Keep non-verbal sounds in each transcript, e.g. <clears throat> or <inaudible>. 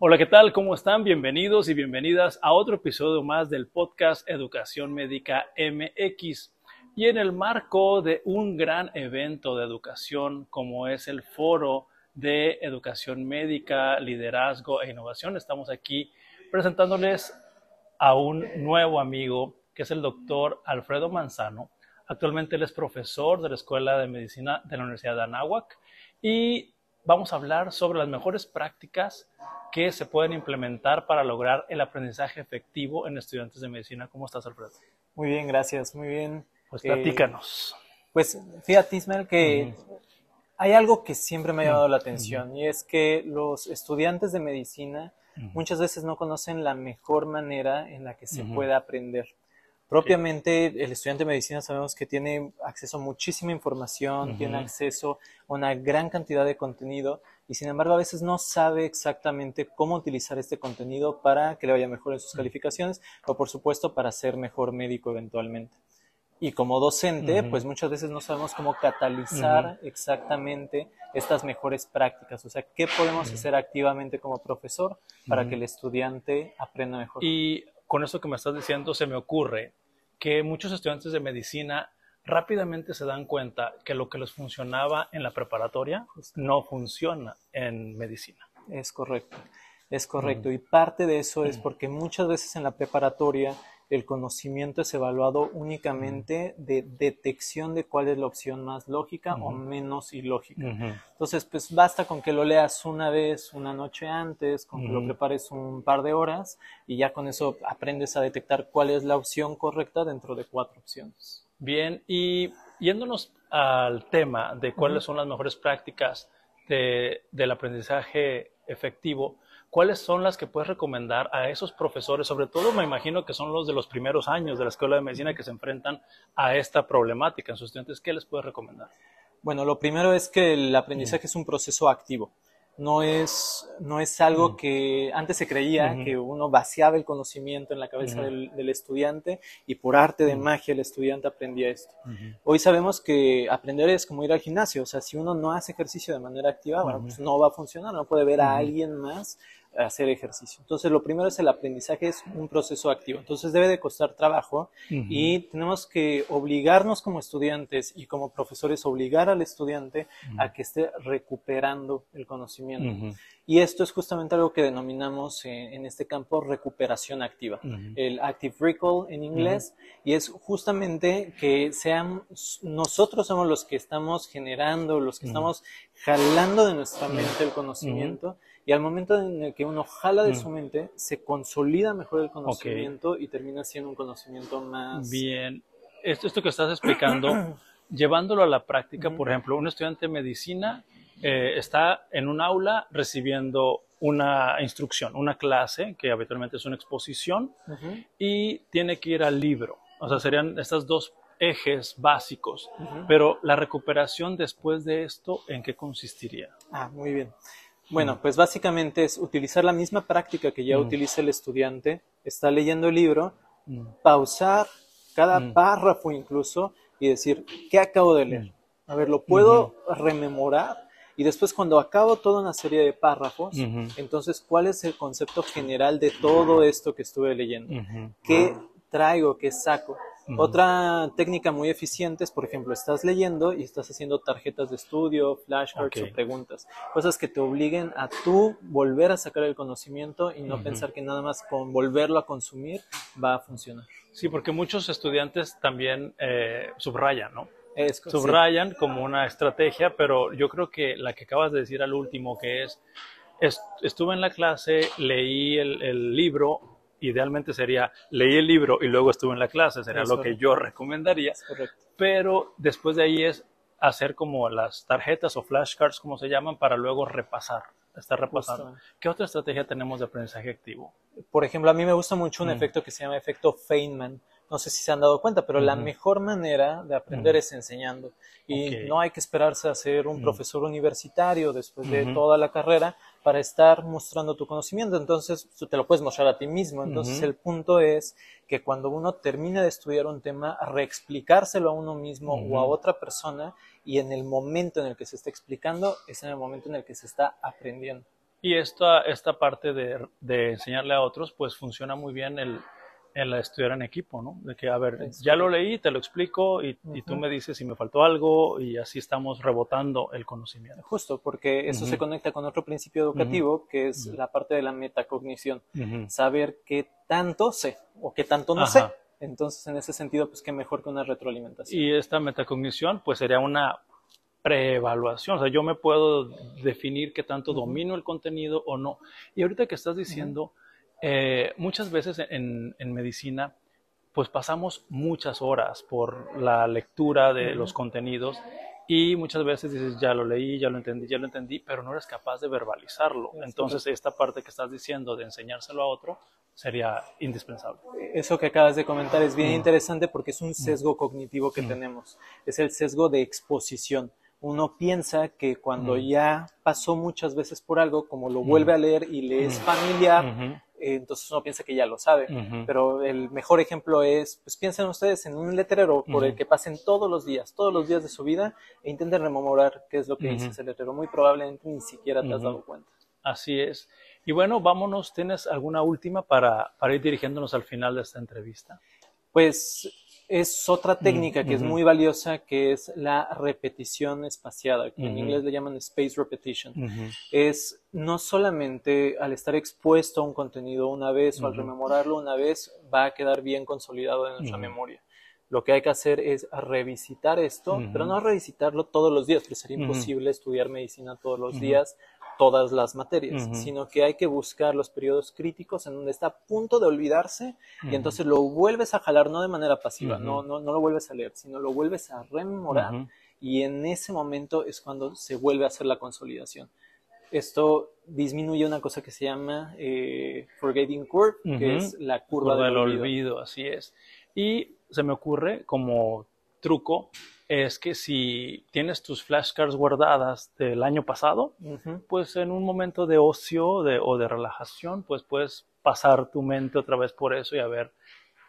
Hola, ¿qué tal? ¿Cómo están? Bienvenidos y bienvenidas a otro episodio más del podcast Educación Médica MX. Y en el marco de un gran evento de educación como es el Foro de Educación Médica, Liderazgo e Innovación, estamos aquí presentándoles a un nuevo amigo que es el doctor Alfredo Manzano. Actualmente él es profesor de la Escuela de Medicina de la Universidad de Anáhuac y vamos a hablar sobre las mejores prácticas que se pueden implementar para lograr el aprendizaje efectivo en estudiantes de medicina. ¿Cómo estás, Alfredo? Muy bien, gracias, muy bien. Pues platícanos. pues fíjate, Ismael, que hay algo que siempre me ha llamado la atención y es que los estudiantes de medicina muchas veces no conocen la mejor manera en la que se puede aprender. Propiamente, el estudiante de medicina sabemos que tiene acceso a muchísima información, tiene acceso a una gran cantidad de contenido y sin embargo a veces no sabe exactamente cómo utilizar este contenido para que le vaya mejor en sus calificaciones o por supuesto para ser mejor médico eventualmente. Y como docente, pues muchas veces no sabemos cómo catalizar exactamente estas mejores prácticas. O sea, ¿qué podemos hacer activamente como profesor para que el estudiante aprenda mejor? Y con eso que me estás diciendo, se me ocurre que muchos estudiantes de medicina rápidamente se dan cuenta que lo que les funcionaba en la preparatoria no funciona en medicina. Es correcto, es correcto. Y parte de eso es porque muchas veces en la preparatoria el conocimiento es evaluado únicamente de detección de cuál es la opción más lógica o menos ilógica. Entonces, pues basta con que lo leas una vez, una noche antes, con que lo prepares un par de horas y ya con eso aprendes a detectar cuál es la opción correcta dentro de cuatro opciones. Bien, y yéndonos al tema de cuáles son las mejores prácticas del aprendizaje efectivo, ¿cuáles son las que puedes recomendar a esos profesores? Sobre todo me imagino que son los de los primeros años de la Escuela de Medicina que se enfrentan a esta problemática. En sus estudiantes. ¿Qué les puedes recomendar? Bueno, lo primero es que el aprendizaje es un proceso activo. No es, no es algo que antes se creía que uno vaciaba el conocimiento en la cabeza del, estudiante y por arte de magia el estudiante aprendía esto. Hoy sabemos que aprender es como ir al gimnasio, o sea, si uno no hace ejercicio de manera activa, bueno, pues no va a funcionar, no puede ver a alguien más hacer ejercicio. Entonces, lo primero es el aprendizaje, es un proceso activo. Entonces, debe de costar trabajo y tenemos que obligarnos como estudiantes y como profesores, obligar al estudiante a que esté recuperando el conocimiento. Y esto es justamente algo que denominamos en, este campo recuperación activa, el active recall en inglés, y es justamente que seamos, nosotros somos los que estamos generando, los que estamos jalando de nuestra mente el conocimiento y al momento en el que uno jala de mm. su mente, se consolida mejor el conocimiento y termina siendo un conocimiento más... Bien, esto, esto que estás explicando, <clears throat> llevándolo a la práctica, por ejemplo, un estudiante de medicina eh, está en un aula recibiendo una instrucción, una clase, que habitualmente es una exposición, y tiene que ir al libro. O sea, serían estas dos ejes básicos. Pero la recuperación después de esto, ¿en qué consistiría? Ah, muy bien. Bueno, pues básicamente es utilizar la misma práctica que ya mm. utiliza el estudiante, está leyendo el libro, mm. pausar cada mm. párrafo incluso y decir, ¿qué acabo de leer? A ver, ¿lo puedo rememorar? Y después cuando acabo toda una serie de párrafos, entonces, ¿cuál es el concepto general de todo esto que estuve leyendo? ¿Qué traigo? ¿Qué saco? Otra técnica muy eficiente es, por ejemplo, estás leyendo y estás haciendo tarjetas de estudio, flashcards o preguntas, cosas que te obliguen a tú volver a sacar el conocimiento y no pensar que nada más con volverlo a consumir va a funcionar. Sí, porque muchos estudiantes también eh, subrayan, ¿no? subrayan como una estrategia, pero yo creo que la que acabas de decir al último, que es, estuve en la clase, leí el, el libro, idealmente sería leí el libro y luego estuve en la clase, sería lo que yo recomendaría. Pero después de ahí es hacer como las tarjetas o flashcards, como se llaman, para luego repasar, estar repasando. ¿Qué otra estrategia tenemos de aprendizaje activo? Por ejemplo, a mí me gusta mucho un mm. efecto que se llama efecto Feynman. No sé si se han dado cuenta, pero la mejor manera de aprender es enseñando. Y no hay que esperarse a ser un profesor universitario después de toda la carrera para estar mostrando tu conocimiento. Entonces, tú te lo puedes mostrar a ti mismo. Entonces, el punto es que cuando uno termina de estudiar un tema, reexplicárselo a uno mismo o a otra persona y en el momento en el que se está explicando es en el momento en el que se está aprendiendo. Y esta, esta parte de, de enseñarle a otros, pues funciona muy bien el, el estudiar en equipo, ¿no? De que, a ver, ya lo leí, te lo explico y, y tú me dices si me faltó algo y así estamos rebotando el conocimiento. Justo, porque eso se conecta con otro principio educativo, que es la parte de la metacognición. Saber qué tanto sé o qué tanto no sé. Entonces, en ese sentido, pues qué mejor que una retroalimentación. Y esta metacognición, pues sería una preevaluación, o sea, yo me puedo definir qué tanto domino el contenido o no. Y ahorita que estás diciendo, eh, muchas veces en, medicina, pues pasamos muchas horas por la lectura de los contenidos y muchas veces dices, ya lo leí, ya lo entendí, ya lo entendí, pero no eres capaz de verbalizarlo. Entonces, esta parte que estás diciendo de enseñárselo a otro sería indispensable. Eso que acabas de comentar es bien interesante porque es un sesgo cognitivo que tenemos. Es el sesgo de exposición. Uno piensa que cuando ya pasó muchas veces por algo, como lo vuelve a leer y le es familiar, eh, entonces uno piensa que ya lo sabe. Pero el mejor ejemplo es, pues piensen ustedes en un letrero por el que pasen todos los días, todos los días de su vida, e intenten rememorar qué es lo que dice ese letrero. Muy probablemente ni siquiera te has dado cuenta. Así es. Y bueno, vámonos, ¿tienes alguna última para, para ir dirigiéndonos al final de esta entrevista? Pues es otra mm, técnica que es muy valiosa, que es la repetición espaciada, que en inglés le llaman space repetition. Es no solamente al estar expuesto a un contenido una vez o al rememorarlo una vez, va a quedar bien consolidado en nuestra memoria. Lo que hay que hacer es revisitar esto, pero no revisitarlo todos los días, porque sería imposible estudiar medicina todos los días todas las materias, sino que hay que buscar los periodos críticos en donde está a punto de olvidarse y entonces lo vuelves a jalar, no de manera pasiva, no, no, no, lo vuelves a leer, sino lo vuelves a rememorar y en ese momento es cuando se vuelve a hacer la consolidación. Esto disminuye una cosa que se llama eh, forgetting curve, que es la curva, del, olvido. Así es. Y se me ocurre como truco es que si tienes tus flashcards guardadas del año pasado, pues en un momento de ocio o de relajación, pues puedes pasar tu mente otra vez por eso y a ver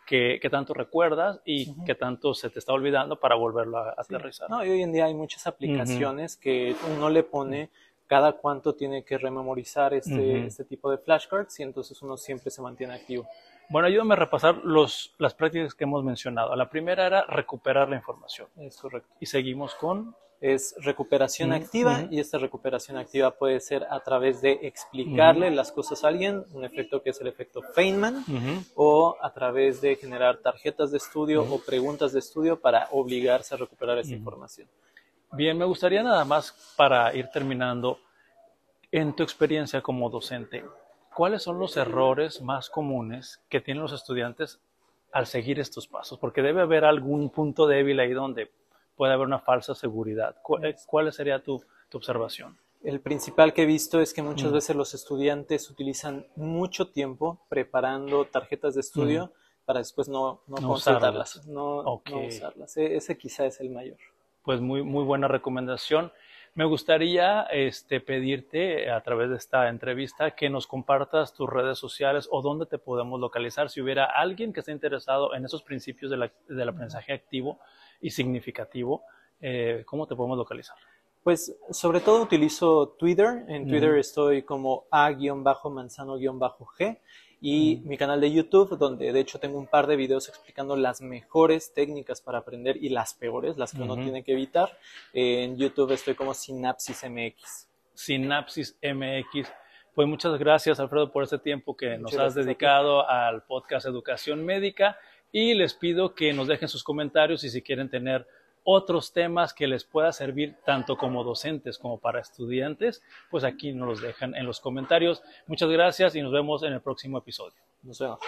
qué, tanto recuerdas y qué tanto se te está olvidando para volverlo a aterrizar. No, y hoy en día hay muchas aplicaciones que uno le pone cada cuánto tiene que rememorizar este, este tipo de flashcards y entonces uno siempre se mantiene activo. Bueno, ayúdame a repasar los, las prácticas que hemos mencionado. La primera era recuperar la información. Es correcto. Y seguimos con... Es recuperación activa y esta recuperación activa puede ser a través de explicarle las cosas a alguien, un efecto que es el efecto Feynman, o a través de generar tarjetas de estudio o preguntas de estudio para obligarse a recuperar esa información. Bien, me gustaría nada más para ir terminando, en tu experiencia como docente, ¿cuáles son los errores más comunes que tienen los estudiantes al seguir estos pasos? Porque debe haber algún punto débil ahí donde puede haber una falsa seguridad. ¿Cuál, eh, sería tu, observación? El principal que he visto es que muchas mm. veces los estudiantes utilizan mucho tiempo preparando tarjetas de estudio mm. para después no, no, consultarlas, no, usarlas. E, ese quizá es el mayor. Pues muy, muy buena recomendación. Me gustaría este, pedirte a través de esta entrevista que nos compartas tus redes sociales o dónde te podemos localizar. Si hubiera alguien que esté interesado en esos principios del aprendizaje activo y significativo, eh, ¿cómo te podemos localizar? Pues sobre todo utilizo Twitter. En Twitter estoy como a-manzano-g y mi canal de YouTube, donde de hecho tengo un par de videos explicando las mejores técnicas para aprender y las peores, las que uno tiene que evitar. en YouTube estoy como Sinapsis MX. Sinapsis MX. Pues muchas gracias, Alfredo, por este tiempo que nos has dedicado al podcast Educación Médica y les pido que nos dejen sus comentarios y si quieren tener otros temas que les pueda servir tanto como docentes como para estudiantes, pues aquí nos los dejan en los comentarios. Muchas gracias y nos vemos en el próximo episodio. Nos vemos.